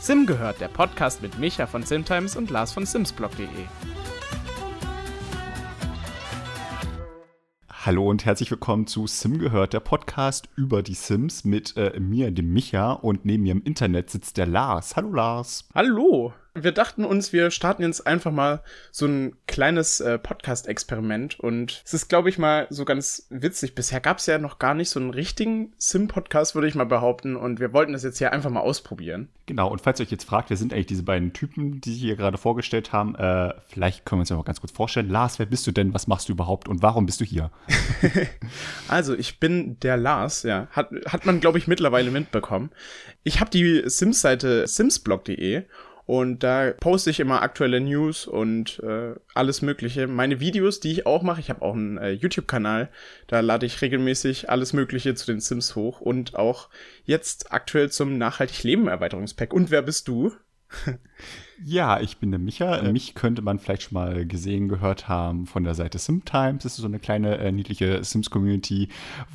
Sim gehört, der Podcast mit Micha von Simtimes und Lars von Simsblog.de. Hallo und herzlich willkommen zu Sim gehört, der Podcast über die Sims mit äh, mir, dem Micha, und neben mir im Internet sitzt der Lars. Hallo Lars. Hallo. Wir dachten uns, wir starten jetzt einfach mal so ein kleines äh, Podcast-Experiment und es ist, glaube ich, mal so ganz witzig. Bisher gab es ja noch gar nicht so einen richtigen Sim-Podcast, würde ich mal behaupten, und wir wollten das jetzt hier einfach mal ausprobieren. Genau, und falls ihr euch jetzt fragt, wer sind eigentlich diese beiden Typen, die sich hier gerade vorgestellt haben, äh, vielleicht können wir uns ja mal ganz kurz vorstellen. Lars, wer bist du denn? Was machst du überhaupt und warum bist du hier? also, ich bin der Lars, ja. Hat, hat man, glaube ich, mittlerweile mitbekommen. Ich habe die Sims-Seite simsblog.de und da poste ich immer aktuelle News und äh, alles Mögliche. Meine Videos, die ich auch mache, ich habe auch einen äh, YouTube-Kanal, da lade ich regelmäßig alles Mögliche zu den Sims hoch und auch jetzt aktuell zum Nachhaltig Leben Erweiterungspack. Und wer bist du? Ja, ich bin der Micha. Ja. Mich könnte man vielleicht schon mal gesehen, gehört haben von der Seite SimTimes. Das ist so eine kleine, äh, niedliche Sims-Community,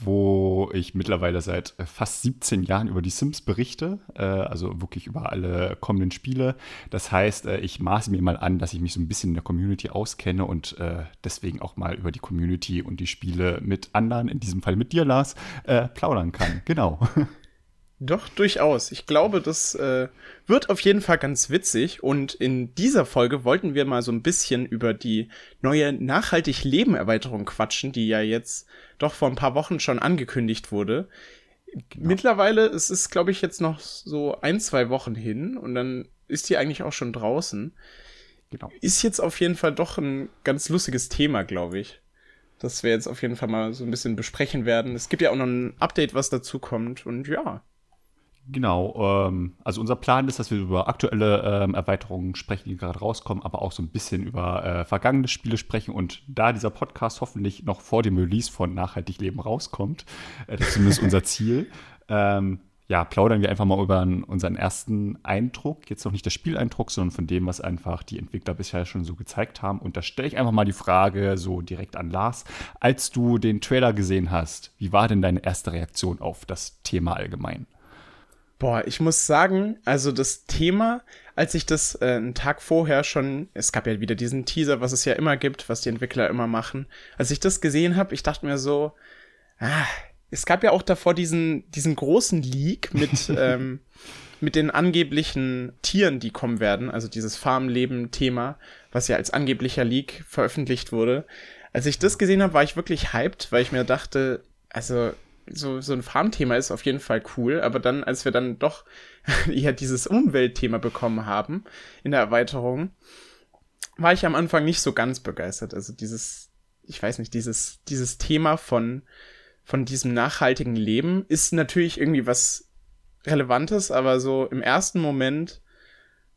wo ich mittlerweile seit äh, fast 17 Jahren über die Sims berichte. Äh, also wirklich über alle kommenden Spiele. Das heißt, äh, ich maße mir mal an, dass ich mich so ein bisschen in der Community auskenne und äh, deswegen auch mal über die Community und die Spiele mit anderen, in diesem Fall mit dir, Lars, äh, plaudern kann. Genau. Doch, durchaus. Ich glaube, das äh, wird auf jeden Fall ganz witzig. Und in dieser Folge wollten wir mal so ein bisschen über die neue Nachhaltig Leben Erweiterung quatschen, die ja jetzt doch vor ein paar Wochen schon angekündigt wurde. Genau. Mittlerweile, es ist, glaube ich, jetzt noch so ein, zwei Wochen hin und dann ist die eigentlich auch schon draußen. Genau. Ist jetzt auf jeden Fall doch ein ganz lustiges Thema, glaube ich. Das wir jetzt auf jeden Fall mal so ein bisschen besprechen werden. Es gibt ja auch noch ein Update, was dazu kommt. Und ja, Genau, ähm, also unser Plan ist, dass wir über aktuelle ähm, Erweiterungen sprechen, die gerade rauskommen, aber auch so ein bisschen über äh, vergangene Spiele sprechen. Und da dieser Podcast hoffentlich noch vor dem Release von Nachhaltig Leben rauskommt, äh, das ist zumindest unser Ziel, ähm, ja, plaudern wir einfach mal über unseren ersten Eindruck. Jetzt noch nicht der Spieleindruck, sondern von dem, was einfach die Entwickler bisher schon so gezeigt haben. Und da stelle ich einfach mal die Frage so direkt an Lars. Als du den Trailer gesehen hast, wie war denn deine erste Reaktion auf das Thema allgemein? Boah, ich muss sagen, also das Thema, als ich das äh, einen Tag vorher schon, es gab ja wieder diesen Teaser, was es ja immer gibt, was die Entwickler immer machen. Als ich das gesehen habe, ich dachte mir so, ah, es gab ja auch davor diesen, diesen großen Leak mit, ähm, mit den angeblichen Tieren, die kommen werden, also dieses Farmleben-Thema, was ja als angeblicher Leak veröffentlicht wurde. Als ich das gesehen habe, war ich wirklich hyped, weil ich mir dachte, also so, so ein Farmthema ist auf jeden Fall cool, aber dann, als wir dann doch eher dieses Umweltthema bekommen haben in der Erweiterung, war ich am Anfang nicht so ganz begeistert. Also dieses, ich weiß nicht, dieses, dieses Thema von, von diesem nachhaltigen Leben ist natürlich irgendwie was Relevantes, aber so im ersten Moment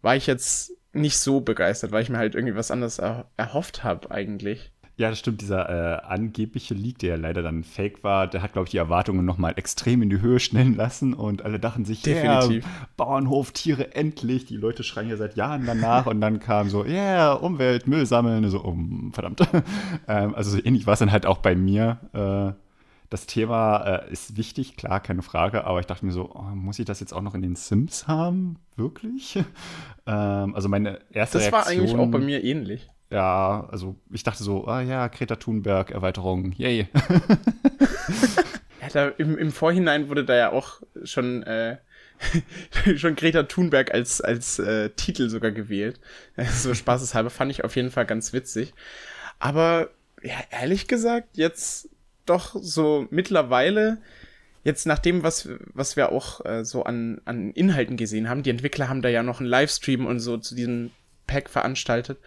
war ich jetzt nicht so begeistert, weil ich mir halt irgendwie was anderes er erhofft habe eigentlich. Ja, das stimmt. Dieser äh, angebliche Leak, der ja leider dann fake war, der hat, glaube ich, die Erwartungen nochmal extrem in die Höhe schnellen lassen und alle dachten sich, definitiv. Yeah, Bauernhof, Tiere, endlich. Die Leute schreien ja seit Jahren danach und dann kam so, yeah, Umwelt, Müll sammeln. So, oh, verdammt. ähm, also so ähnlich war es dann halt auch bei mir. Äh, das Thema äh, ist wichtig, klar, keine Frage, aber ich dachte mir so, oh, muss ich das jetzt auch noch in den Sims haben? Wirklich? ähm, also meine erste das Reaktion. Das war eigentlich auch bei mir ähnlich. Ja, also ich dachte so, ah ja, Greta Thunberg, Erweiterung, yay. ja, da, im, im Vorhinein wurde da ja auch schon, äh, schon Greta Thunberg als, als äh, Titel sogar gewählt. so spaßeshalber fand ich auf jeden Fall ganz witzig. Aber ja, ehrlich gesagt, jetzt doch so mittlerweile, jetzt nach dem, was, was wir auch äh, so an, an Inhalten gesehen haben, die Entwickler haben da ja noch einen Livestream und so zu diesem Pack veranstaltet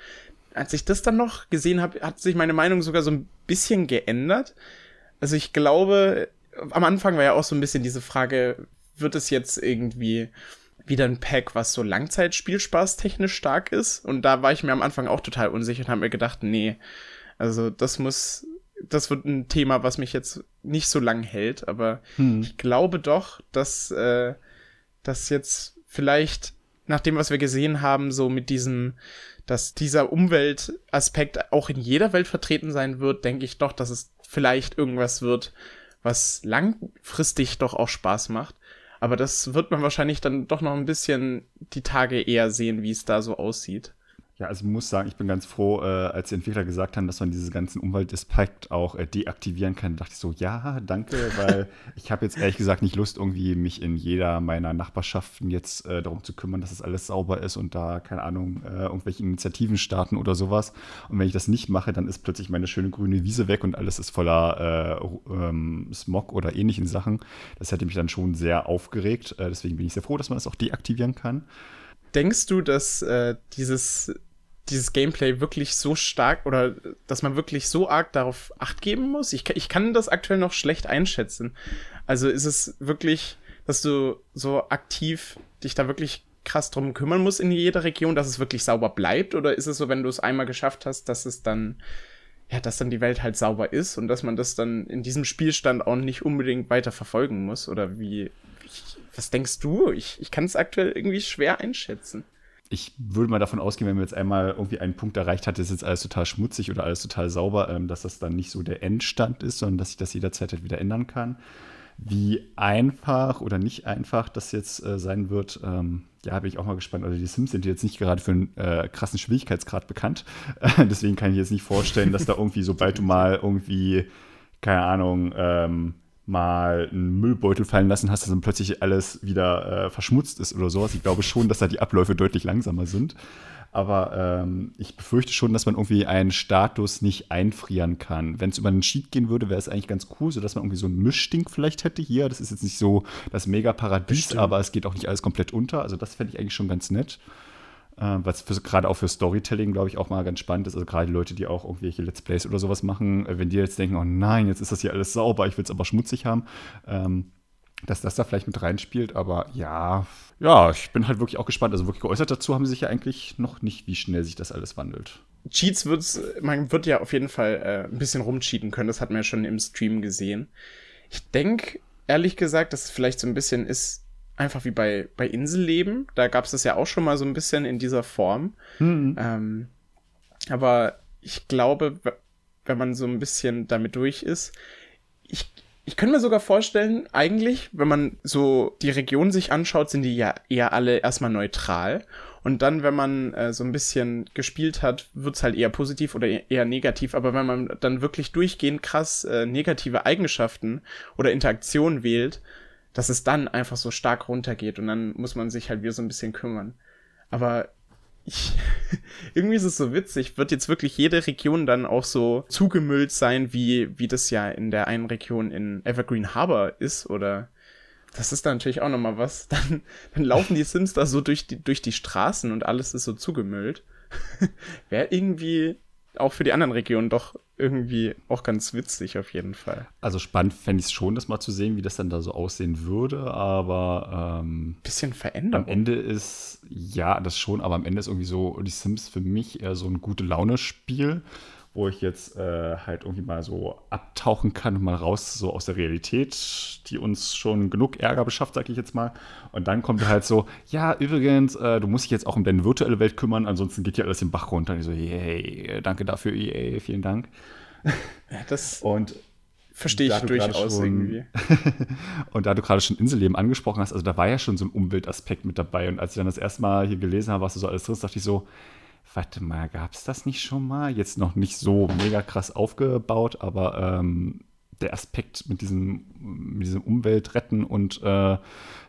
als ich das dann noch gesehen habe, hat sich meine Meinung sogar so ein bisschen geändert. Also ich glaube, am Anfang war ja auch so ein bisschen diese Frage, wird es jetzt irgendwie wieder ein Pack, was so Langzeitspielspaß technisch stark ist? Und da war ich mir am Anfang auch total unsicher und habe mir gedacht, nee, also das muss, das wird ein Thema, was mich jetzt nicht so lang hält, aber hm. ich glaube doch, dass äh, das jetzt vielleicht nach dem, was wir gesehen haben, so mit diesem dass dieser Umweltaspekt auch in jeder Welt vertreten sein wird, denke ich doch, dass es vielleicht irgendwas wird, was langfristig doch auch Spaß macht. Aber das wird man wahrscheinlich dann doch noch ein bisschen die Tage eher sehen, wie es da so aussieht. Ja, also ich muss sagen, ich bin ganz froh, äh, als die Entwickler gesagt haben, dass man diese ganzen Umweltaspekt auch äh, deaktivieren kann. Da dachte ich so, ja, danke, weil ich habe jetzt ehrlich gesagt nicht Lust, irgendwie mich in jeder meiner Nachbarschaften jetzt äh, darum zu kümmern, dass es das alles sauber ist und da, keine Ahnung, äh, irgendwelche Initiativen starten oder sowas. Und wenn ich das nicht mache, dann ist plötzlich meine schöne grüne Wiese weg und alles ist voller äh, ähm, Smog oder ähnlichen Sachen. Das hätte mich dann schon sehr aufgeregt. Äh, deswegen bin ich sehr froh, dass man das auch deaktivieren kann denkst du, dass äh, dieses dieses Gameplay wirklich so stark oder dass man wirklich so arg darauf acht geben muss? Ich, ich kann das aktuell noch schlecht einschätzen. Also ist es wirklich, dass du so aktiv dich da wirklich krass drum kümmern musst in jeder Region, dass es wirklich sauber bleibt? Oder ist es so, wenn du es einmal geschafft hast, dass es dann, ja, dass dann die Welt halt sauber ist und dass man das dann in diesem Spielstand auch nicht unbedingt weiter verfolgen muss? Oder wie, was denkst du? Ich, ich kann es aktuell irgendwie schwer einschätzen ich würde mal davon ausgehen, wenn man jetzt einmal irgendwie einen Punkt erreicht hat, ist jetzt alles total schmutzig oder alles total sauber, ähm, dass das dann nicht so der Endstand ist, sondern dass sich das jederzeit halt wieder ändern kann. Wie einfach oder nicht einfach das jetzt äh, sein wird, ähm, ja, bin ich auch mal gespannt. Also die Sims sind jetzt nicht gerade für einen äh, krassen Schwierigkeitsgrad bekannt. Deswegen kann ich jetzt nicht vorstellen, dass da irgendwie, sobald du mal irgendwie, keine Ahnung, ähm, mal einen Müllbeutel fallen lassen hast, dass dann plötzlich alles wieder äh, verschmutzt ist oder sowas. Ich glaube schon, dass da die Abläufe deutlich langsamer sind. Aber ähm, ich befürchte schon, dass man irgendwie einen Status nicht einfrieren kann. Wenn es über einen Sheet gehen würde, wäre es eigentlich ganz cool, sodass man irgendwie so ein Mischding vielleicht hätte hier. Das ist jetzt nicht so das Mega-Paradies, aber es geht auch nicht alles komplett unter. Also das fände ich eigentlich schon ganz nett. Äh, was gerade auch für Storytelling, glaube ich, auch mal ganz spannend ist. Also gerade Leute, die auch irgendwelche Let's Plays oder sowas machen, äh, wenn die jetzt denken, oh nein, jetzt ist das hier alles sauber, ich will es aber schmutzig haben, ähm, dass das da vielleicht mit reinspielt. Aber ja, ja, ich bin halt wirklich auch gespannt. Also wirklich geäußert dazu haben sie sich ja eigentlich noch nicht, wie schnell sich das alles wandelt. Cheats wird's, man wird ja auf jeden Fall äh, ein bisschen rumcheaten können. Das hat man ja schon im Stream gesehen. Ich denke, ehrlich gesagt, dass es vielleicht so ein bisschen ist, einfach wie bei, bei Inselleben. Da gab es das ja auch schon mal so ein bisschen in dieser Form. Mhm. Ähm, aber ich glaube, wenn man so ein bisschen damit durch ist, ich, ich könnte mir sogar vorstellen, eigentlich, wenn man so die Region sich anschaut, sind die ja eher alle erstmal neutral. Und dann, wenn man äh, so ein bisschen gespielt hat, wird's halt eher positiv oder e-, eher negativ. Aber wenn man dann wirklich durchgehend krass äh, negative Eigenschaften oder Interaktionen wählt, dass es dann einfach so stark runtergeht und dann muss man sich halt wieder so ein bisschen kümmern. Aber ich, irgendwie ist es so witzig, wird jetzt wirklich jede Region dann auch so zugemüllt sein, wie, wie das ja in der einen Region in Evergreen Harbor ist, oder das ist dann natürlich auch nochmal was. Dann, dann laufen die Sims da so durch die, durch die Straßen und alles ist so zugemüllt. Wäre irgendwie auch für die anderen Regionen doch irgendwie auch ganz witzig auf jeden Fall. Also spannend fände ich es schon, das mal zu sehen, wie das dann da so aussehen würde, aber ähm, bisschen verändert. Am Ende ist, ja, das schon, aber am Ende ist irgendwie so die Sims für mich eher so ein gute Laune-Spiel wo ich jetzt äh, halt irgendwie mal so abtauchen kann und mal raus so aus der Realität, die uns schon genug Ärger beschafft, sag ich jetzt mal. Und dann kommt halt so, ja, übrigens, äh, du musst dich jetzt auch um deine virtuelle Welt kümmern, ansonsten geht hier alles den Bach runter. Und ich so, yay, danke dafür, EA, vielen Dank. Ja, das und verstehe ich durchaus schon, irgendwie. und da du gerade schon Inselleben angesprochen hast, also da war ja schon so ein Umweltaspekt mit dabei. Und als ich dann das erste Mal hier gelesen habe, was du so alles drin ist, dachte ich so, warte mal, gab es das nicht schon mal? Jetzt noch nicht so mega krass aufgebaut, aber ähm, der Aspekt mit diesem, mit diesem Umweltretten und äh,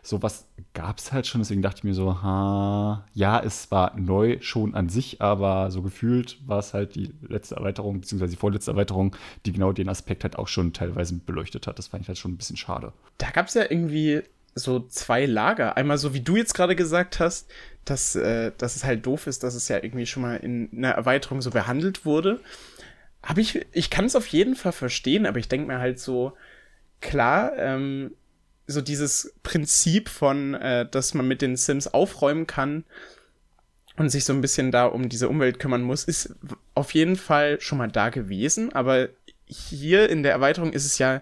sowas gab es halt schon. Deswegen dachte ich mir so, ha, ja, es war neu schon an sich, aber so gefühlt war es halt die letzte Erweiterung, beziehungsweise die vorletzte Erweiterung, die genau den Aspekt halt auch schon teilweise beleuchtet hat. Das fand ich halt schon ein bisschen schade. Da gab es ja irgendwie so zwei Lager. Einmal so, wie du jetzt gerade gesagt hast, dass, äh, dass es halt doof ist, dass es ja irgendwie schon mal in einer Erweiterung so behandelt wurde. Habe ich, ich kann es auf jeden Fall verstehen, aber ich denke mir halt so, klar, ähm, so dieses Prinzip von, äh, dass man mit den Sims aufräumen kann und sich so ein bisschen da um diese Umwelt kümmern muss, ist auf jeden Fall schon mal da gewesen, aber hier in der Erweiterung ist es ja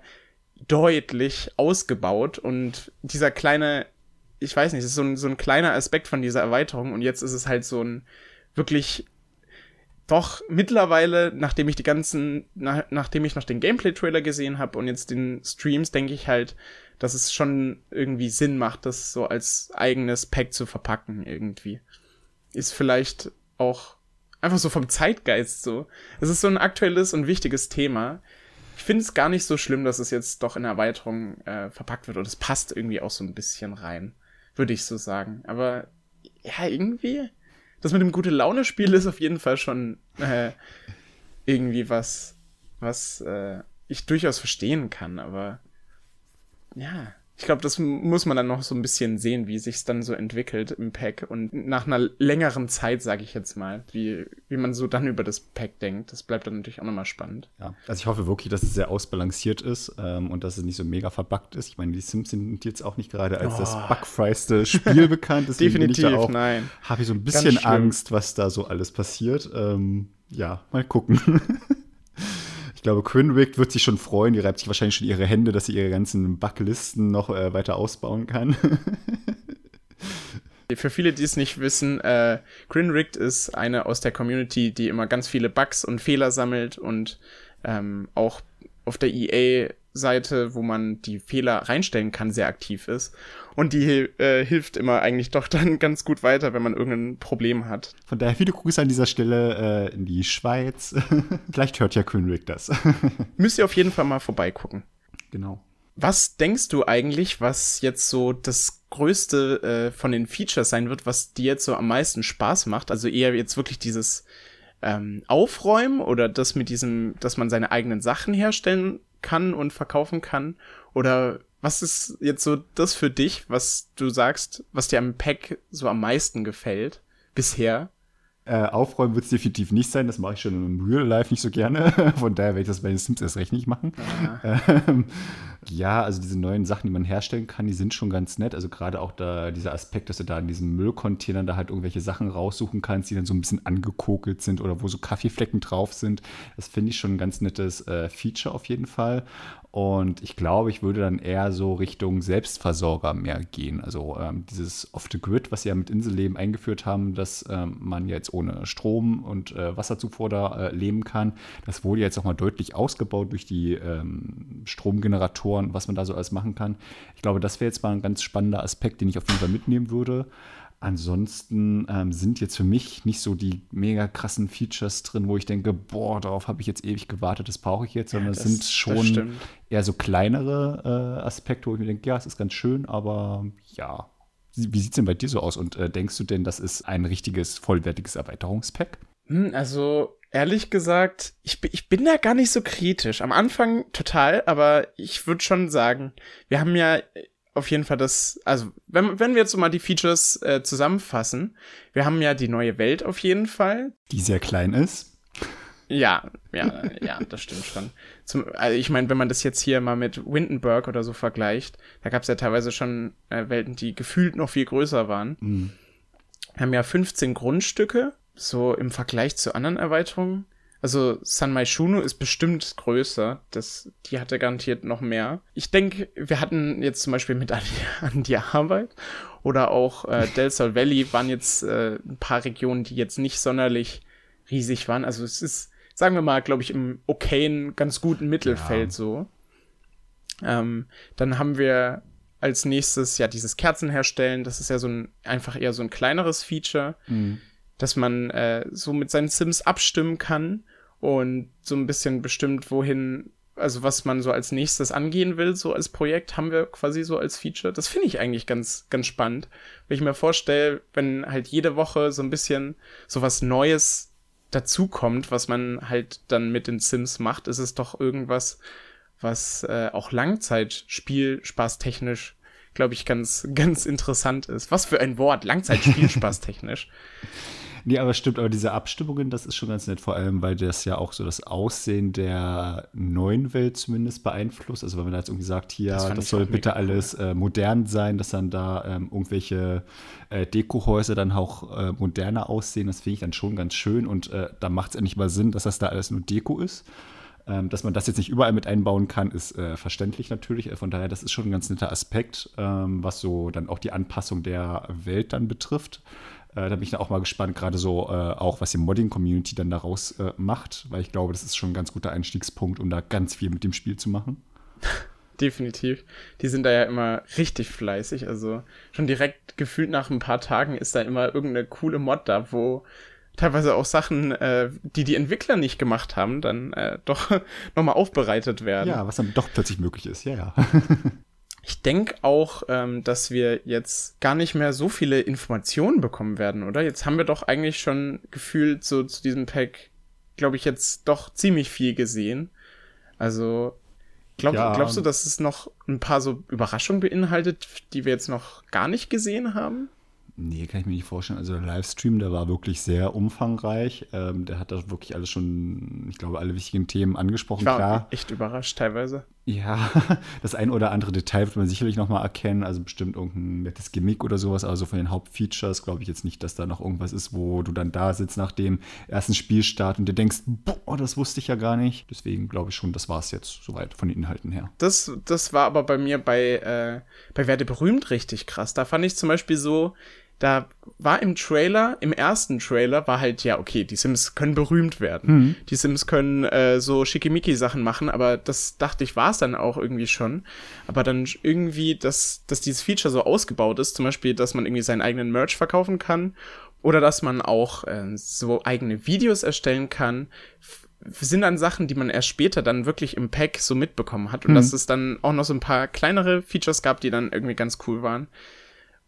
deutlich ausgebaut und dieser kleine, ich weiß nicht, es ist so ein, so ein kleiner Aspekt von dieser Erweiterung und jetzt ist es halt so ein wirklich doch mittlerweile, nachdem ich die ganzen, nach, nachdem ich noch den Gameplay-Trailer gesehen habe und jetzt den Streams, denke ich halt, dass es schon irgendwie Sinn macht, das so als eigenes Pack zu verpacken irgendwie. Ist vielleicht auch einfach so vom Zeitgeist so. Es ist so ein aktuelles und wichtiges Thema. Ich finde es gar nicht so schlimm, dass es jetzt doch in Erweiterung äh, verpackt wird und es passt irgendwie auch so ein bisschen rein, würde ich so sagen. Aber ja, irgendwie, das mit dem gute Laune Spiel ist auf jeden Fall schon äh, irgendwie was, was äh, ich durchaus verstehen kann. Aber ja, ich glaube, das muss man dann noch so ein bisschen sehen, wie sich's dann so entwickelt im Pack und nach einer längeren Zeit, sage ich jetzt mal, wie, wie man so dann über das Pack denkt. Das bleibt dann natürlich auch nochmal spannend. Ja, also ich hoffe wirklich, dass es sehr ausbalanciert ist ähm, und dass es nicht so mega verbuggt ist. Ich meine, die Sims sind jetzt auch nicht gerade als oh. das bugfreiste Spiel bekannt. Definitiv, auch, nein. Habe ich so ein bisschen Angst, was da so alles passiert. Ähm, ja, mal gucken. glaube, Quinrick wird sich schon freuen. Die reibt sich wahrscheinlich schon ihre Hände, dass sie ihre ganzen Backlisten noch äh, weiter ausbauen kann. Für viele, die es nicht wissen, äh, Grinrigged ist eine aus der Community, die immer ganz viele Bugs und Fehler sammelt und ähm, auch auf der EA-Seite, wo man die Fehler reinstellen kann, sehr aktiv ist. Und die äh, hilft immer eigentlich doch dann ganz gut weiter, wenn man irgendein Problem hat. Von daher viele Grüße an dieser Stelle äh, in die Schweiz. Vielleicht hört ja Könrig das. Müsst ihr auf jeden Fall mal vorbeigucken. Genau. Was denkst du eigentlich, was jetzt so das größte äh, von den Features sein wird, was dir jetzt so am meisten Spaß macht? Also eher jetzt wirklich dieses ähm, Aufräumen oder das mit diesem, dass man seine eigenen Sachen herstellen kann und verkaufen kann? Oder was ist jetzt so das für dich, was du sagst, was dir am Pack so am meisten gefällt bisher? Äh, aufräumen wird es definitiv nicht sein, das mache ich schon im Real Life nicht so gerne. Von daher werde ich das bei den Sims erst recht nicht machen. Ja. Ähm, ja, also diese neuen Sachen, die man herstellen kann, die sind schon ganz nett. Also gerade auch da dieser Aspekt, dass du da in diesen Müllcontainern da halt irgendwelche Sachen raussuchen kannst, die dann so ein bisschen angekokelt sind oder wo so Kaffeeflecken drauf sind. Das finde ich schon ein ganz nettes äh, Feature auf jeden Fall. Und ich glaube, ich würde dann eher so Richtung Selbstversorger mehr gehen. Also ähm, dieses Off-the-Grid, was sie ja mit Inselleben eingeführt haben, dass ähm, man jetzt ohne Strom und äh, Wasserzufuhr da äh, leben kann. Das wurde jetzt auch mal deutlich ausgebaut durch die ähm, Stromgeneratoren, was man da so alles machen kann. Ich glaube, das wäre jetzt mal ein ganz spannender Aspekt, den ich auf jeden Fall mitnehmen würde. Ansonsten ähm, sind jetzt für mich nicht so die mega krassen Features drin, wo ich denke, boah, darauf habe ich jetzt ewig gewartet, das brauche ich jetzt, sondern es sind schon eher so kleinere äh, Aspekte, wo ich mir denke, ja, es ist ganz schön, aber ja. Wie sieht es denn bei dir so aus? Und äh, denkst du denn, das ist ein richtiges, vollwertiges Erweiterungspack? Hm, also, ehrlich gesagt, ich, ich bin da gar nicht so kritisch. Am Anfang total, aber ich würde schon sagen, wir haben ja auf jeden Fall das, also wenn, wenn wir jetzt so mal die Features äh, zusammenfassen, wir haben ja die neue Welt auf jeden Fall. Die sehr klein ist. Ja, ja, ja, das stimmt schon. Zum, also ich meine, wenn man das jetzt hier mal mit Windenburg oder so vergleicht, da gab es ja teilweise schon äh, Welten, die gefühlt noch viel größer waren. Mhm. Wir haben ja 15 Grundstücke, so im Vergleich zu anderen Erweiterungen. Also San Maishunu ist bestimmt größer. Das, die hatte garantiert noch mehr. Ich denke, wir hatten jetzt zum Beispiel mit an die, an die Arbeit oder auch äh, Del Sol Valley waren jetzt äh, ein paar Regionen, die jetzt nicht sonderlich riesig waren. Also es ist, sagen wir mal, glaube ich, im okayen, ganz guten Mittelfeld ja. so. Ähm, dann haben wir als nächstes ja dieses Kerzen herstellen. Das ist ja so ein einfach eher so ein kleineres Feature, mhm. dass man äh, so mit seinen Sims abstimmen kann und so ein bisschen bestimmt, wohin, also was man so als nächstes angehen will, so als Projekt, haben wir quasi so als Feature. Das finde ich eigentlich ganz, ganz spannend. Wenn ich mir vorstelle, wenn halt jede Woche so ein bisschen so was Neues dazukommt, was man halt dann mit den Sims macht, ist es doch irgendwas, was äh, auch Langzeitspielspaßtechnisch, glaube ich, ganz, ganz interessant ist. Was für ein Wort, Langzeitspielspaßtechnisch. Nee, aber stimmt, aber diese Abstimmungen, das ist schon ganz nett, vor allem, weil das ja auch so das Aussehen der neuen Welt zumindest beeinflusst. Also wenn man da jetzt irgendwie sagt, hier, das, das soll bitte alles äh, modern sein, dass dann da ähm, irgendwelche äh, Dekohäuser dann auch äh, moderner aussehen, das finde ich dann schon ganz schön und äh, da macht es endlich mal Sinn, dass das da alles nur Deko ist. Ähm, dass man das jetzt nicht überall mit einbauen kann, ist äh, verständlich natürlich. Äh, von daher, das ist schon ein ganz netter Aspekt, ähm, was so dann auch die Anpassung der Welt dann betrifft. Äh, da bin ich dann auch mal gespannt, gerade so äh, auch, was die Modding-Community dann daraus äh, macht, weil ich glaube, das ist schon ein ganz guter Einstiegspunkt, um da ganz viel mit dem Spiel zu machen. Definitiv. Die sind da ja immer richtig fleißig. Also schon direkt gefühlt nach ein paar Tagen ist da immer irgendeine coole Mod da, wo teilweise auch Sachen, äh, die die Entwickler nicht gemacht haben, dann äh, doch nochmal aufbereitet werden. Ja, was dann doch plötzlich möglich ist, ja, ja. ich denke auch, ähm, dass wir jetzt gar nicht mehr so viele Informationen bekommen werden, oder? Jetzt haben wir doch eigentlich schon gefühlt so zu diesem Pack, glaube ich, jetzt doch ziemlich viel gesehen. Also, glaub, ja. glaubst du, dass es noch ein paar so Überraschungen beinhaltet, die wir jetzt noch gar nicht gesehen haben? Nee, kann ich mir nicht vorstellen. Also der Livestream, der war wirklich sehr umfangreich. Ähm, der hat da wirklich alles schon, ich glaube, alle wichtigen Themen angesprochen. Ich war Klar. echt überrascht teilweise. Ja, das ein oder andere Detail wird man sicherlich nochmal erkennen. Also bestimmt irgendein nettes Gimmick oder sowas. Also von den Hauptfeatures glaube ich jetzt nicht, dass da noch irgendwas ist, wo du dann da sitzt nach dem ersten Spielstart und dir denkst, boah, das wusste ich ja gar nicht. Deswegen glaube ich schon, das war es jetzt soweit von den Inhalten her. Das, das war aber bei mir bei, äh, bei Werde berühmt richtig krass. Da fand ich zum Beispiel so, da war im Trailer, im ersten Trailer, war halt, ja, okay, die Sims können berühmt werden. Mhm. Die Sims können äh, so schickimicki-Sachen machen, aber das dachte ich, war es dann auch irgendwie schon. Aber dann irgendwie, dass, dass dieses Feature so ausgebaut ist, zum Beispiel, dass man irgendwie seinen eigenen Merch verkaufen kann oder dass man auch äh, so eigene Videos erstellen kann, sind dann Sachen, die man erst später dann wirklich im Pack so mitbekommen hat. Und mhm. dass es dann auch noch so ein paar kleinere Features gab, die dann irgendwie ganz cool waren.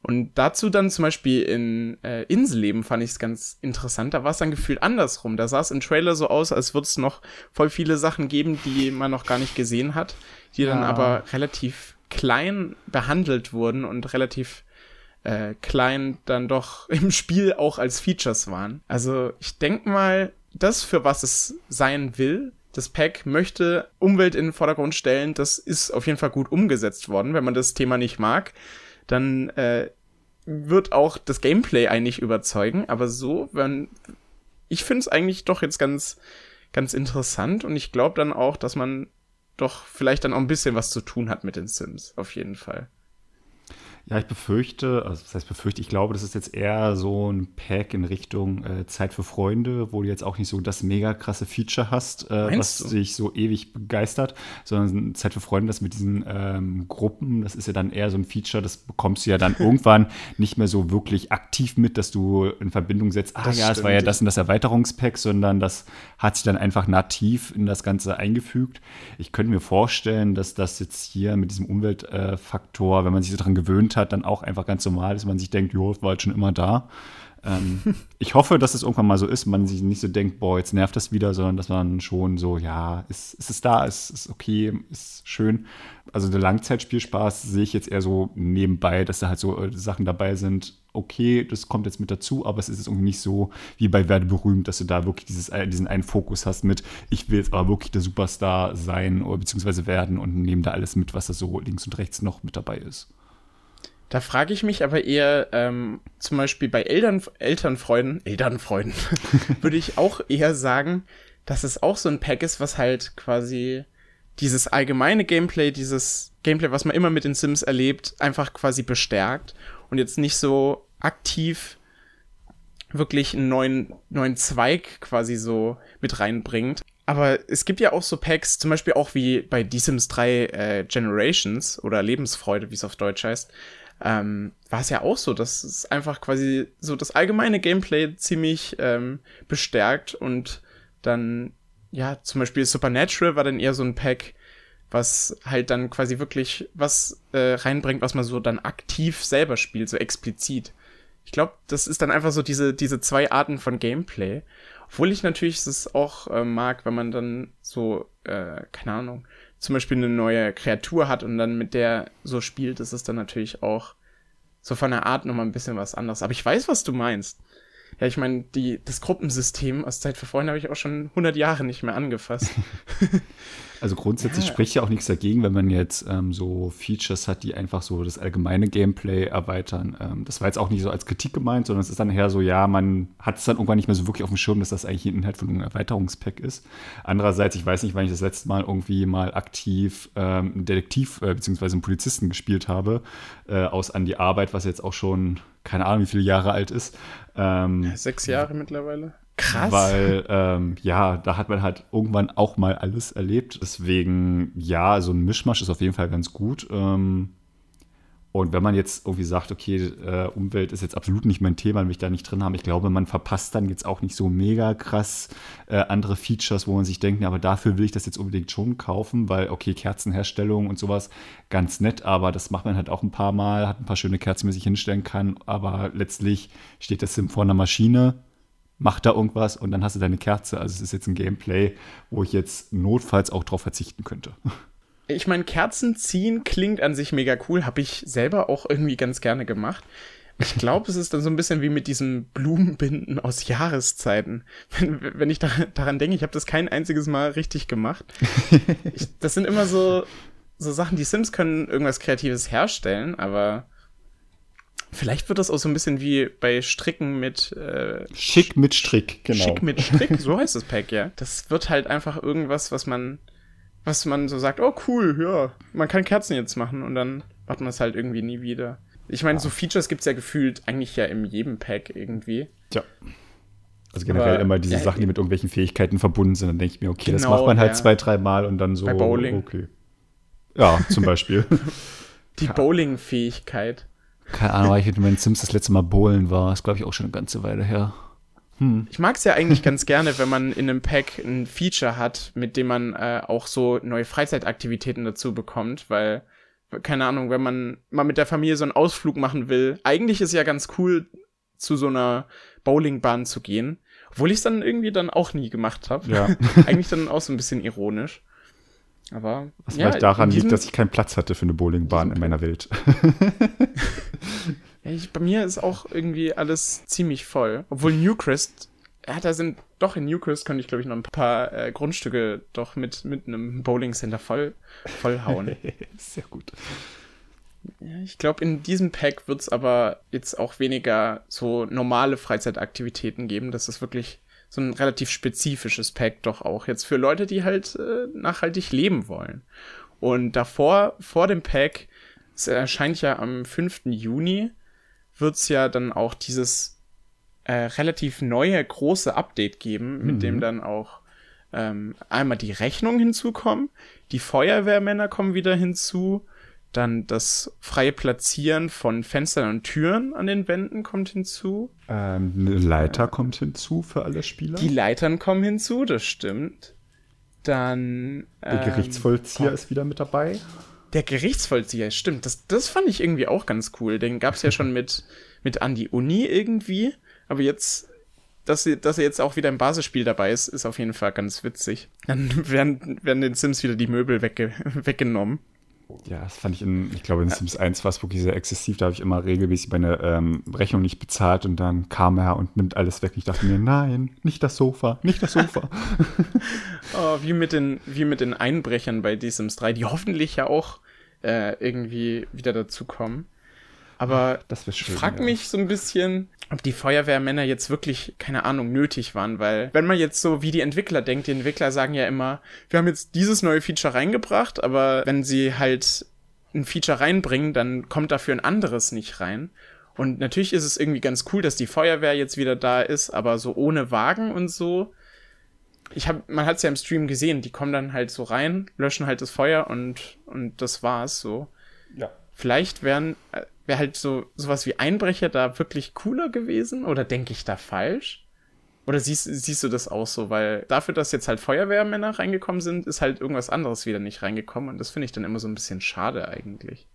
Und dazu dann zum Beispiel in äh, Inselleben fand ich es ganz interessant. Da war es dann gefühlt andersrum. Da sah es im Trailer so aus, als würde es noch voll viele Sachen geben, die man noch gar nicht gesehen hat, die dann ja. aber relativ klein behandelt wurden und relativ äh, klein dann doch im Spiel auch als Features waren. Also ich denke mal, das, für was es sein will, das Pack möchte Umwelt in den Vordergrund stellen, das ist auf jeden Fall gut umgesetzt worden, wenn man das Thema nicht mag dann äh, wird auch das Gameplay eigentlich überzeugen. Aber so, wenn ich finde es eigentlich doch jetzt ganz, ganz interessant und ich glaube dann auch, dass man doch vielleicht dann auch ein bisschen was zu tun hat mit den Sims, auf jeden Fall. Ja, ich befürchte, also das heißt befürchte, ich glaube, das ist jetzt eher so ein Pack in Richtung äh, Zeit für Freunde, wo du jetzt auch nicht so das mega krasse Feature hast, äh, was du? dich so ewig begeistert, sondern Zeit für Freunde, das mit diesen ähm, Gruppen, das ist ja dann eher so ein Feature, das bekommst du ja dann irgendwann nicht mehr so wirklich aktiv mit, dass du in Verbindung setzt, ah das ja, es war ja das und das Erweiterungspack, sondern das hat sich dann einfach nativ in das Ganze eingefügt. Ich könnte mir vorstellen, dass das jetzt hier mit diesem Umweltfaktor, wenn man sich so daran gewöhnt hat, dann auch einfach ganz normal ist, man sich denkt, jo, war halt schon immer da. Ähm, ich hoffe, dass es irgendwann mal so ist, man sich nicht so denkt, boah, jetzt nervt das wieder, sondern dass man schon so, ja, ist, ist es da, ist, ist okay, ist schön. Also der Langzeitspielspaß sehe ich jetzt eher so nebenbei, dass da halt so äh, Sachen dabei sind, okay, das kommt jetzt mit dazu, aber es ist irgendwie nicht so wie bei Werde berühmt, dass du da wirklich dieses, äh, diesen einen Fokus hast mit, ich will jetzt aber wirklich der Superstar sein oder beziehungsweise werden und nehme da alles mit, was da so links und rechts noch mit dabei ist. Da frage ich mich aber eher, ähm, zum Beispiel bei Eltern, Elternfreunden, Elternfreunden, würde ich auch eher sagen, dass es auch so ein Pack ist, was halt quasi dieses allgemeine Gameplay, dieses Gameplay, was man immer mit den Sims erlebt, einfach quasi bestärkt und jetzt nicht so aktiv wirklich einen neuen, neuen Zweig quasi so mit reinbringt. Aber es gibt ja auch so Packs, zum Beispiel auch wie bei The Sims 3 äh, Generations oder Lebensfreude, wie es auf Deutsch heißt, ähm, war es ja auch so, dass es einfach quasi so das allgemeine Gameplay ziemlich ähm, bestärkt und dann, ja, zum Beispiel Supernatural war dann eher so ein Pack, was halt dann quasi wirklich was äh, reinbringt, was man so dann aktiv selber spielt, so explizit. Ich glaube, das ist dann einfach so diese, diese zwei Arten von Gameplay. Obwohl ich natürlich es auch äh, mag, wenn man dann so, äh, keine Ahnung, zum Beispiel eine neue Kreatur hat und dann mit der so spielt, ist es dann natürlich auch so von der Art nochmal ein bisschen was anderes. Aber ich weiß, was du meinst. Ja, ich meine, die, das Gruppensystem aus Zeit für Freunde habe ich auch schon 100 Jahre nicht mehr angefasst. Also grundsätzlich ja. spricht ja auch nichts dagegen, wenn man jetzt ähm, so Features hat, die einfach so das allgemeine Gameplay erweitern. Ähm, das war jetzt auch nicht so als Kritik gemeint, sondern es ist dann eher so, ja, man hat es dann irgendwann nicht mehr so wirklich auf dem Schirm, dass das eigentlich ein Inhalt von einem Erweiterungspack ist. Andererseits, ich weiß nicht, wann ich das letzte Mal irgendwie mal aktiv ähm, einen Detektiv äh, bzw. einen Polizisten gespielt habe, äh, aus an die Arbeit, was jetzt auch schon keine Ahnung, wie viele Jahre alt ist. Ähm, Sechs Jahre mittlerweile. Krass. Weil, ähm, ja, da hat man halt irgendwann auch mal alles erlebt. Deswegen, ja, so ein Mischmasch ist auf jeden Fall ganz gut. Ähm, und wenn man jetzt irgendwie sagt, okay, äh, Umwelt ist jetzt absolut nicht mein Thema, will ich da nicht drin haben, ich glaube, man verpasst dann jetzt auch nicht so mega krass äh, andere Features, wo man sich denkt, aber dafür will ich das jetzt unbedingt schon kaufen, weil, okay, Kerzenherstellung und sowas, ganz nett, aber das macht man halt auch ein paar Mal, hat ein paar schöne Kerzen, die man sich hinstellen kann, aber letztlich steht das Sim vor einer Maschine, macht da irgendwas und dann hast du deine Kerze. Also es ist jetzt ein Gameplay, wo ich jetzt notfalls auch drauf verzichten könnte. Ich meine, Kerzen ziehen klingt an sich mega cool, habe ich selber auch irgendwie ganz gerne gemacht. Ich glaube, es ist dann so ein bisschen wie mit diesem Blumenbinden aus Jahreszeiten. Wenn, wenn ich da, daran denke, ich habe das kein einziges Mal richtig gemacht. Ich, das sind immer so, so Sachen, die Sims können irgendwas Kreatives herstellen, aber Vielleicht wird das auch so ein bisschen wie bei Stricken mit äh, Schick mit Strick, genau. Schick mit Strick, so heißt das Pack, ja. Das wird halt einfach irgendwas, was man, was man so sagt, oh cool, ja, man kann Kerzen jetzt machen und dann macht man es halt irgendwie nie wieder. Ich meine, ja. so Features gibt es ja gefühlt eigentlich ja in jedem Pack irgendwie. Ja. Also generell Aber, immer diese ja, Sachen, die mit irgendwelchen Fähigkeiten verbunden sind, dann denke ich mir, okay, genau, das macht man halt ja. zwei, dreimal und dann so. Bei Bowling. Okay. Ja, zum Beispiel. Die Bowling-Fähigkeit. Keine Ahnung, weil ich mit meinen Sims das letzte Mal bowlen war. Das glaube ich auch schon eine ganze Weile her. Hm. Ich mag es ja eigentlich ganz gerne, wenn man in einem Pack ein Feature hat, mit dem man äh, auch so neue Freizeitaktivitäten dazu bekommt, weil, keine Ahnung, wenn man mal mit der Familie so einen Ausflug machen will, eigentlich ist ja ganz cool, zu so einer Bowlingbahn zu gehen. Obwohl ich es dann irgendwie dann auch nie gemacht habe. Ja. eigentlich dann auch so ein bisschen ironisch. Aber. Was ja, vielleicht daran liegt, dass ich keinen Platz hatte für eine Bowlingbahn in meiner Welt. ich, bei mir ist auch irgendwie alles ziemlich voll. Obwohl Newcrest, ja, da sind doch in Newcrest könnte ich, glaube ich, noch ein paar äh, Grundstücke doch mit, mit einem Bowling Center voll, vollhauen. Sehr gut. Ja, ich glaube, in diesem Pack wird es aber jetzt auch weniger so normale Freizeitaktivitäten geben. Das ist wirklich so ein relativ spezifisches Pack doch auch jetzt für Leute, die halt äh, nachhaltig leben wollen. Und davor, vor dem Pack, es erscheint ja am 5. Juni, wird's ja dann auch dieses äh, relativ neue große Update geben, mit mhm. dem dann auch ähm, einmal die Rechnung hinzukommen, die Feuerwehrmänner kommen wieder hinzu, dann das freie Platzieren von Fenstern und Türen an den Wänden kommt hinzu. Ähm, eine Leiter äh, kommt hinzu für alle Spieler. Die Leitern kommen hinzu, das stimmt. Dann. Der ähm, Gerichtsvollzieher ist wieder mit dabei. Der Gerichtsvollzieher, stimmt. Das, das fand ich irgendwie auch ganz cool. Den gab es ja schon mit, mit an die Uni irgendwie. Aber jetzt, dass, dass er jetzt auch wieder im Basisspiel dabei ist, ist auf jeden Fall ganz witzig. Dann werden, werden den Sims wieder die Möbel wegge weggenommen. Ja, das fand ich in, ich glaube, in Sims 1 war es wirklich sehr exzessiv. Da habe ich immer regelmäßig meine ähm, Rechnung nicht bezahlt und dann kam er und nimmt alles weg. Ich dachte mir, nein, nicht das Sofa, nicht das Sofa. oh, wie, mit den, wie mit den Einbrechern bei The Sims 3, die hoffentlich ja auch äh, irgendwie wieder dazukommen. Aber schön, ich frage mich ja. so ein bisschen, ob die Feuerwehrmänner jetzt wirklich, keine Ahnung, nötig waren, weil wenn man jetzt so wie die Entwickler denkt, die Entwickler sagen ja immer, wir haben jetzt dieses neue Feature reingebracht, aber wenn sie halt ein Feature reinbringen, dann kommt dafür ein anderes nicht rein. Und natürlich ist es irgendwie ganz cool, dass die Feuerwehr jetzt wieder da ist, aber so ohne Wagen und so. Ich hab, man hat es ja im Stream gesehen, die kommen dann halt so rein, löschen halt das Feuer und, und das war's so. Ja. Vielleicht wären, äh, wäre halt so sowas wie Einbrecher da wirklich cooler gewesen? Oder denke ich da falsch? Oder siehst, siehst du das auch so? Weil dafür, dass jetzt halt Feuerwehrmänner reingekommen sind, ist halt irgendwas anderes wieder nicht reingekommen. Und das finde ich dann immer so ein bisschen schade eigentlich.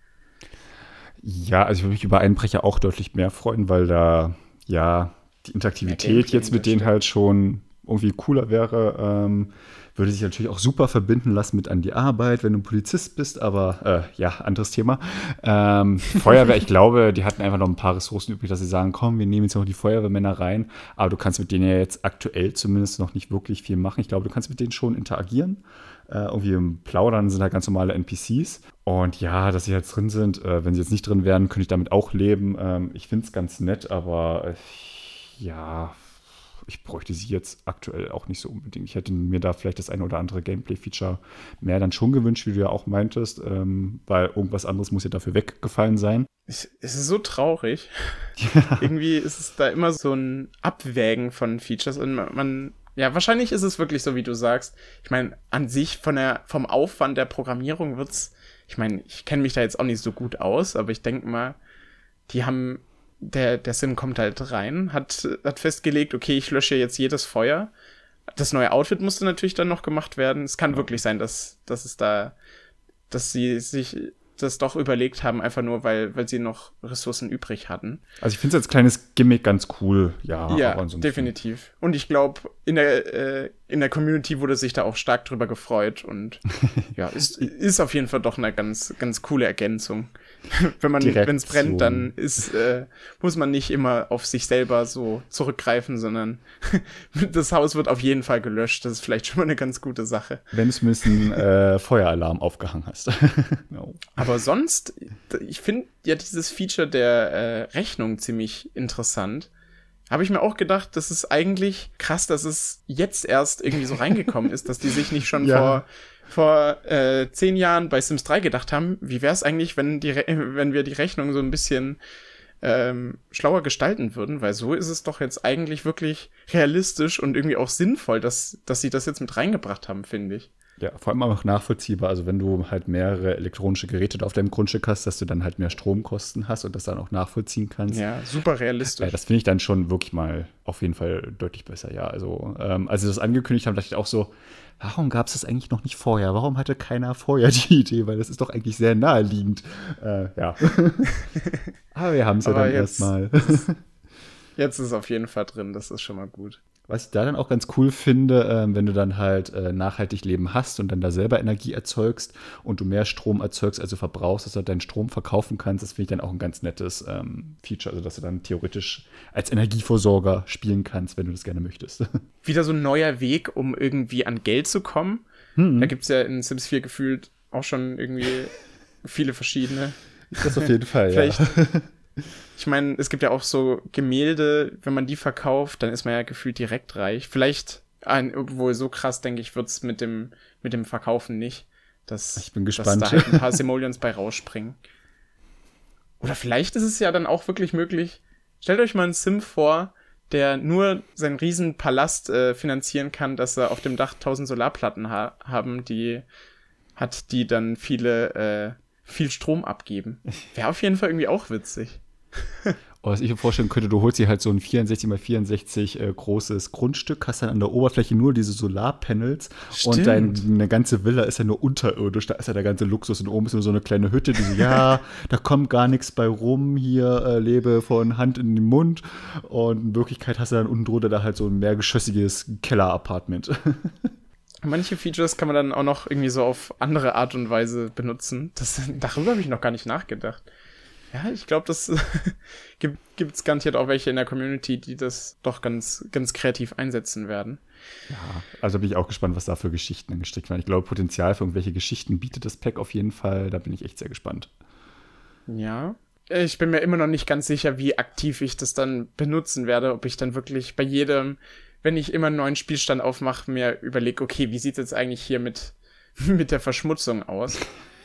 Ja, also ich würde mich über Einbrecher auch deutlich mehr freuen, weil da ja die Interaktivität jetzt mit denen halt schon irgendwie cooler wäre. Ähm, würde sich natürlich auch super verbinden lassen mit an die Arbeit, wenn du Polizist bist, aber äh, ja, anderes Thema. Ähm, Feuerwehr, ich glaube, die hatten einfach noch ein paar Ressourcen übrig, dass sie sagen, komm, wir nehmen jetzt noch die Feuerwehrmänner rein, aber du kannst mit denen ja jetzt aktuell zumindest noch nicht wirklich viel machen. Ich glaube, du kannst mit denen schon interagieren. Äh, irgendwie im Plaudern sind halt ganz normale NPCs. Und ja, dass sie jetzt drin sind, äh, wenn sie jetzt nicht drin wären, könnte ich damit auch leben. Ähm, ich finde es ganz nett, aber äh, ja, ich bräuchte sie jetzt aktuell auch nicht so unbedingt. Ich hätte mir da vielleicht das eine oder andere Gameplay-Feature mehr dann schon gewünscht, wie du ja auch meintest, ähm, weil irgendwas anderes muss ja dafür weggefallen sein. Es, ist so traurig. Ja. Irgendwie ist es da immer so ein Abwägen von Features und man, man ja, wahrscheinlich ist es wirklich so, wie du sagst. Ich meine, an sich von der, vom Aufwand der Programmierung wird's, ich meine, ich kenne mich da jetzt auch nicht so gut aus, aber ich denke mal, die haben der, der Sim kommt halt rein, hat, hat festgelegt, okay, ich lösche jetzt jedes Feuer. Das neue Outfit musste natürlich dann noch gemacht werden. Es kann ja. wirklich sein, dass, dass es da, dass sie sich das doch überlegt haben, einfach nur, weil, weil sie noch Ressourcen übrig hatten. Also ich finde es als kleines Gimmick ganz cool, ja. Ja, definitiv. Und ich glaube, in der, äh, in der Community wurde sich da auch stark drüber gefreut und ja, ist, ist auf jeden Fall doch eine ganz, ganz coole Ergänzung. wenn man, wenn es brennt, dann ist, äh, muss man nicht immer auf sich selber so zurückgreifen, sondern das Haus wird auf jeden Fall gelöscht. Das ist vielleicht schon mal eine ganz gute Sache. Wenn du zumindest einen äh, Feueralarm aufgehangen hast. no. Aber sonst, ich finde ja dieses Feature der äh, Rechnung ziemlich interessant. Habe ich mir auch gedacht, das ist eigentlich krass, dass es jetzt erst irgendwie so reingekommen ist, dass die sich nicht schon ja. vor vor äh, zehn Jahren bei Sims 3 gedacht haben, wie wäre es eigentlich, wenn, die wenn wir die Rechnung so ein bisschen ähm, schlauer gestalten würden, weil so ist es doch jetzt eigentlich wirklich realistisch und irgendwie auch sinnvoll, dass, dass sie das jetzt mit reingebracht haben, finde ich. Ja, vor allem auch nachvollziehbar. Also wenn du halt mehrere elektronische Geräte auf deinem Grundstück hast, dass du dann halt mehr Stromkosten hast und das dann auch nachvollziehen kannst. Ja, super realistisch. Ja, das finde ich dann schon wirklich mal auf jeden Fall deutlich besser, ja. Also ähm, als sie das angekündigt haben, dachte ich auch so, warum gab es das eigentlich noch nicht vorher? Warum hatte keiner vorher die Idee? Weil das ist doch eigentlich sehr naheliegend. Äh, ja. Aber wir haben es ja dann erstmal. Jetzt ist es auf jeden Fall drin, das ist schon mal gut. Was ich da dann auch ganz cool finde, äh, wenn du dann halt äh, nachhaltig Leben hast und dann da selber Energie erzeugst und du mehr Strom erzeugst, als du verbrauchst, dass du deinen Strom verkaufen kannst, das finde ich dann auch ein ganz nettes ähm, Feature. Also, dass du dann theoretisch als Energieversorger spielen kannst, wenn du das gerne möchtest. Wieder so ein neuer Weg, um irgendwie an Geld zu kommen. Mhm. Da gibt es ja in Sims 4 gefühlt auch schon irgendwie viele verschiedene. Das auf jeden Fall, ja. Ich meine, es gibt ja auch so Gemälde, wenn man die verkauft, dann ist man ja gefühlt direkt reich. Vielleicht, ein, obwohl so krass, denke ich, wird's mit dem, mit dem Verkaufen nicht. Dass, ich bin gespannt. Dass da halt ein paar Simoleons bei rausspringen. Oder vielleicht ist es ja dann auch wirklich möglich. Stellt euch mal einen Sim vor, der nur seinen riesen Palast äh, finanzieren kann, dass er auf dem Dach tausend Solarplatten ha haben, die hat, die dann viele äh, viel Strom abgeben. Wäre auf jeden Fall irgendwie auch witzig. Oh, was ich mir vorstellen könnte, du holst dir halt so ein 64 x 64 äh, großes Grundstück, hast dann an der Oberfläche nur diese Solarpanels Stimmt. und deine ganze Villa ist ja nur unterirdisch, da ist ja der ganze Luxus und oben ist nur so eine kleine Hütte, die so, ja, da kommt gar nichts bei rum, hier äh, lebe von Hand in den Mund und in Wirklichkeit hast du dann unten drunter da halt so ein mehrgeschossiges Keller-Apartment. Manche Features kann man dann auch noch irgendwie so auf andere Art und Weise benutzen. Das, darüber habe ich noch gar nicht nachgedacht. Ja, ich glaube, das gibt es garantiert auch welche in der Community, die das doch ganz, ganz kreativ einsetzen werden. Ja, also bin ich auch gespannt, was da für Geschichten gestrickt werden. Ich glaube, Potenzial für irgendwelche Geschichten bietet das Pack auf jeden Fall. Da bin ich echt sehr gespannt. Ja. Ich bin mir immer noch nicht ganz sicher, wie aktiv ich das dann benutzen werde, ob ich dann wirklich bei jedem, wenn ich immer einen neuen Spielstand aufmache, mir überlege, okay, wie sieht es jetzt eigentlich hier mit, mit der Verschmutzung aus?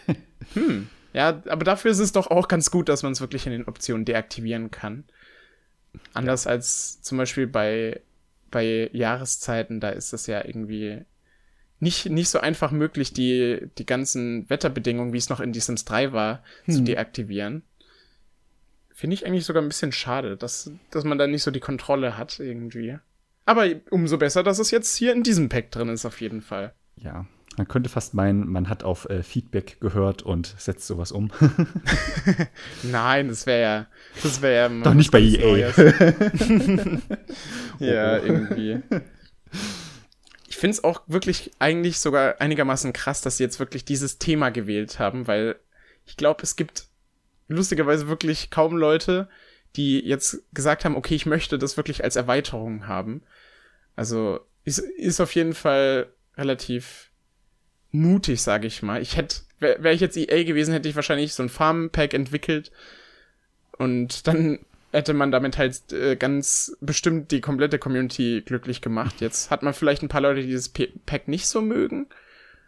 hm. Ja, aber dafür ist es doch auch ganz gut, dass man es wirklich in den Optionen deaktivieren kann. Anders ja. als zum Beispiel bei, bei Jahreszeiten, da ist es ja irgendwie nicht, nicht so einfach möglich, die, die ganzen Wetterbedingungen, wie es noch in die Sims 3 war, hm. zu deaktivieren. Finde ich eigentlich sogar ein bisschen schade, dass, dass man da nicht so die Kontrolle hat irgendwie. Aber umso besser, dass es jetzt hier in diesem Pack drin ist, auf jeden Fall. Ja, man könnte fast meinen, man hat auf äh, Feedback gehört und setzt sowas um. Nein, das wäre ja. Das wäre ja. Doch nicht bei EA. ja, oh. irgendwie. Ich finde es auch wirklich eigentlich sogar einigermaßen krass, dass sie jetzt wirklich dieses Thema gewählt haben, weil ich glaube, es gibt lustigerweise wirklich kaum Leute, die jetzt gesagt haben, okay, ich möchte das wirklich als Erweiterung haben. Also ist, ist auf jeden Fall relativ mutig, sage ich mal. Ich hätte, wäre wär ich jetzt EA gewesen, hätte ich wahrscheinlich so ein Farm-Pack entwickelt und dann hätte man damit halt äh, ganz bestimmt die komplette Community glücklich gemacht. Jetzt hat man vielleicht ein paar Leute, die dieses Pack nicht so mögen.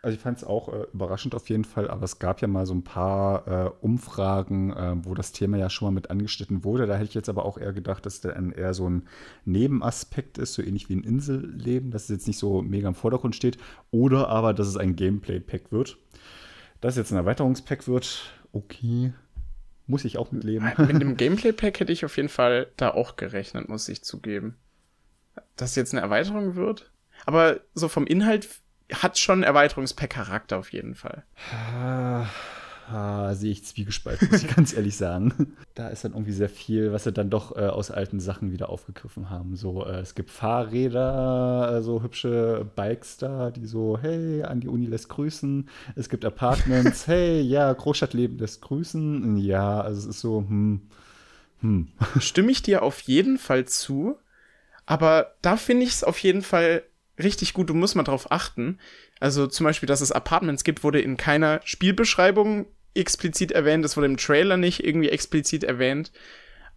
Also ich fand es auch äh, überraschend auf jeden Fall, aber es gab ja mal so ein paar äh, Umfragen, äh, wo das Thema ja schon mal mit angeschnitten wurde. Da hätte ich jetzt aber auch eher gedacht, dass der eher so ein Nebenaspekt ist, so ähnlich wie ein Inselleben, dass es jetzt nicht so mega im Vordergrund steht. Oder aber, dass es ein Gameplay-Pack wird. Dass es jetzt ein Erweiterungspack wird, okay, muss ich auch mitleben. Mit dem Gameplay-Pack hätte ich auf jeden Fall da auch gerechnet, muss ich zugeben. Dass jetzt eine Erweiterung wird. Aber so vom Inhalt hat schon Erweiterungspack-Charakter auf jeden Fall. Ah, ah, sehe ich zwiegespalten, muss ich ganz ehrlich sagen. Da ist dann irgendwie sehr viel, was sie dann doch äh, aus alten Sachen wieder aufgegriffen haben. So, äh, es gibt Fahrräder, äh, so hübsche Bikes da, die so, hey, an die Uni lässt grüßen. Es gibt Apartments, hey, ja, Großstadtleben lässt grüßen. Ja, also es ist so, hm, hm. Stimme ich dir auf jeden Fall zu. Aber da finde ich es auf jeden Fall richtig gut, du musst mal drauf achten. Also zum Beispiel, dass es Apartments gibt, wurde in keiner Spielbeschreibung explizit erwähnt, das wurde im Trailer nicht irgendwie explizit erwähnt.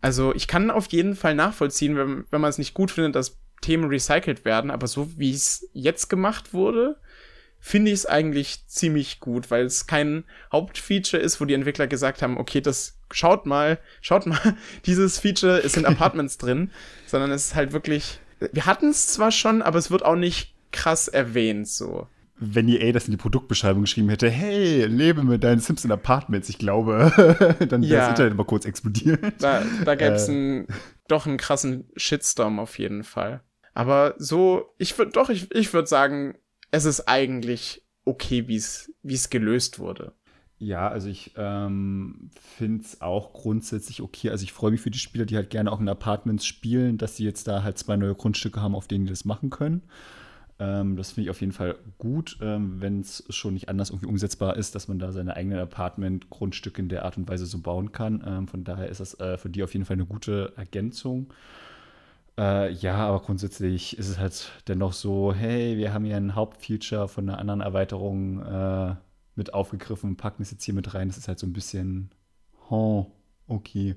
Also ich kann auf jeden Fall nachvollziehen, wenn, wenn man es nicht gut findet, dass Themen recycelt werden, aber so wie es jetzt gemacht wurde, finde ich es eigentlich ziemlich gut, weil es kein Hauptfeature ist, wo die Entwickler gesagt haben, okay, das schaut mal, schaut mal, dieses Feature ist in Apartments drin, sondern es ist halt wirklich wir hatten es zwar schon, aber es wird auch nicht krass erwähnt so. Wenn EA das in die Produktbeschreibung geschrieben hätte, hey, lebe mit deinen Sims in Apartments, ich glaube, dann wäre ja, das Internet mal kurz explodiert. Da, da gäbe es äh. doch einen krassen Shitstorm auf jeden Fall. Aber so, ich würde doch, ich, ich würde sagen, es ist eigentlich okay, wie es gelöst wurde. Ja, also ich ähm, finde es auch grundsätzlich okay. Also ich freue mich für die Spieler, die halt gerne auch in Apartments spielen, dass sie jetzt da halt zwei neue Grundstücke haben, auf denen die das machen können. Ähm, das finde ich auf jeden Fall gut, ähm, wenn es schon nicht anders irgendwie umsetzbar ist, dass man da seine eigenen Apartment-Grundstücke in der Art und Weise so bauen kann. Ähm, von daher ist das äh, für die auf jeden Fall eine gute Ergänzung. Äh, ja, aber grundsätzlich ist es halt dennoch so, hey, wir haben hier ein Hauptfeature von einer anderen Erweiterung. Äh, mit aufgegriffen und packen es jetzt hier mit rein. Das ist halt so ein bisschen, oh, okay.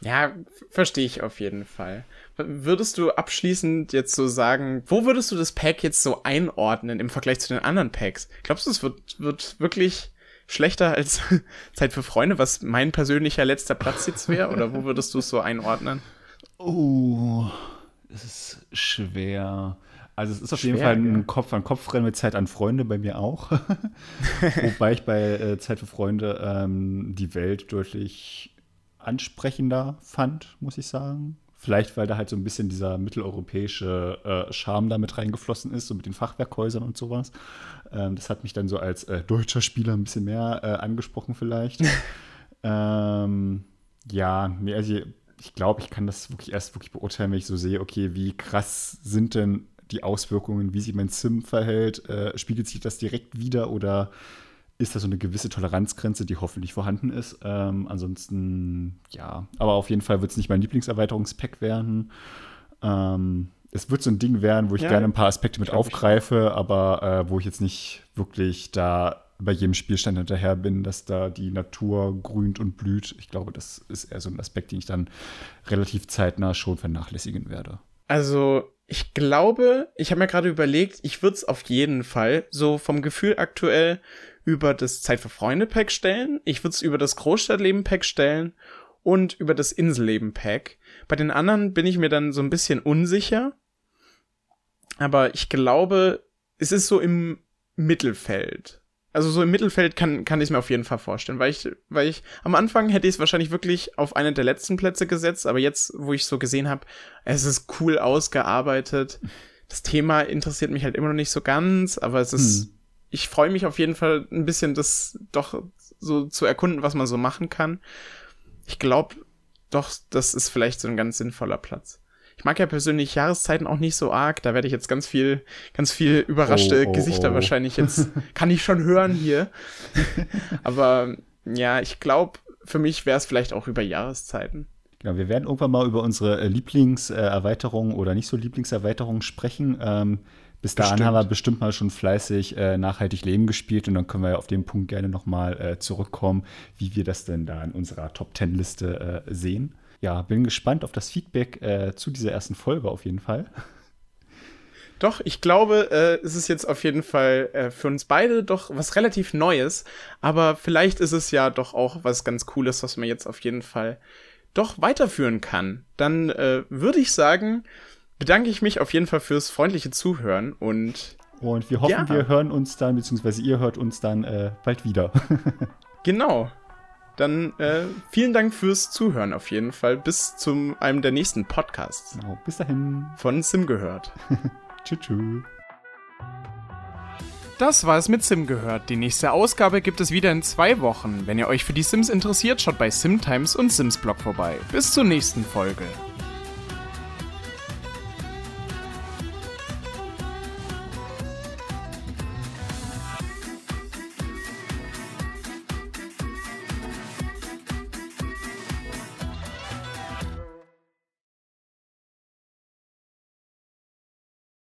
Ja, verstehe ich auf jeden Fall. Würdest du abschließend jetzt so sagen, wo würdest du das Pack jetzt so einordnen im Vergleich zu den anderen Packs? Glaubst du, es wird, wird wirklich schlechter als Zeit für Freunde, was mein persönlicher letzter Platz jetzt wäre? Oder wo würdest du es so einordnen? Oh, es ist schwer. Also es ist auf Schwer, jeden Fall ein Kopf an Kopf Rennen mit Zeit an Freunde bei mir auch. Wobei ich bei äh, Zeit für Freunde ähm, die Welt deutlich ansprechender fand, muss ich sagen. Vielleicht, weil da halt so ein bisschen dieser mitteleuropäische äh, Charme da mit reingeflossen ist, so mit den Fachwerkhäusern und sowas. Ähm, das hat mich dann so als äh, deutscher Spieler ein bisschen mehr äh, angesprochen vielleicht. ähm, ja, also ich glaube, ich kann das wirklich erst wirklich beurteilen, wenn ich so sehe, okay, wie krass sind denn die Auswirkungen, wie sich mein Sim verhält, äh, spiegelt sich das direkt wieder oder ist da so eine gewisse Toleranzgrenze, die hoffentlich vorhanden ist. Ähm, ansonsten, ja, aber auf jeden Fall wird es nicht mein Lieblingserweiterungspack werden. Ähm, es wird so ein Ding werden, wo ich ja, gerne ein paar Aspekte mit aufgreife, aber äh, wo ich jetzt nicht wirklich da bei jedem Spielstand hinterher bin, dass da die Natur grünt und blüht. Ich glaube, das ist eher so ein Aspekt, den ich dann relativ zeitnah schon vernachlässigen werde. Also ich glaube, ich habe mir gerade überlegt, ich würde es auf jeden Fall so vom Gefühl aktuell über das Zeit für Freunde Pack stellen. Ich würde es über das Großstadtleben Pack stellen und über das Inselleben Pack. Bei den anderen bin ich mir dann so ein bisschen unsicher. Aber ich glaube, es ist so im Mittelfeld also so im Mittelfeld kann, kann ich mir auf jeden Fall vorstellen, weil ich, weil ich am Anfang hätte ich es wahrscheinlich wirklich auf einen der letzten Plätze gesetzt, aber jetzt, wo ich so gesehen habe, es ist cool ausgearbeitet. Das Thema interessiert mich halt immer noch nicht so ganz, aber es ist, hm. ich freue mich auf jeden Fall ein bisschen, das doch so zu erkunden, was man so machen kann. Ich glaube, doch, das ist vielleicht so ein ganz sinnvoller Platz. Ich mag ja persönlich Jahreszeiten auch nicht so arg. Da werde ich jetzt ganz viel, ganz viel überraschte oh, oh, Gesichter oh. wahrscheinlich jetzt, kann ich schon hören hier. Aber ja, ich glaube, für mich wäre es vielleicht auch über Jahreszeiten. Genau, wir werden irgendwann mal über unsere äh, Lieblingserweiterungen oder nicht so Lieblingserweiterungen sprechen. Ähm, Bis dahin bestimmt. haben wir bestimmt mal schon fleißig äh, nachhaltig Leben gespielt und dann können wir ja auf den Punkt gerne nochmal äh, zurückkommen, wie wir das denn da in unserer Top Ten Liste äh, sehen. Ja, bin gespannt auf das Feedback äh, zu dieser ersten Folge auf jeden Fall. Doch, ich glaube, äh, es ist jetzt auf jeden Fall äh, für uns beide doch was relativ Neues. Aber vielleicht ist es ja doch auch was ganz Cooles, was man jetzt auf jeden Fall doch weiterführen kann. Dann äh, würde ich sagen, bedanke ich mich auf jeden Fall fürs freundliche Zuhören und. Und wir hoffen, ja. wir hören uns dann, beziehungsweise ihr hört uns dann äh, bald wieder. genau. Dann äh, vielen Dank fürs Zuhören auf jeden Fall. Bis zu einem der nächsten Podcasts. Genau, bis dahin. Von Sim gehört. Tschüss. Das war es mit Sim gehört. Die nächste Ausgabe gibt es wieder in zwei Wochen. Wenn ihr euch für die Sims interessiert, schaut bei SimTimes und Sims Blog vorbei. Bis zur nächsten Folge.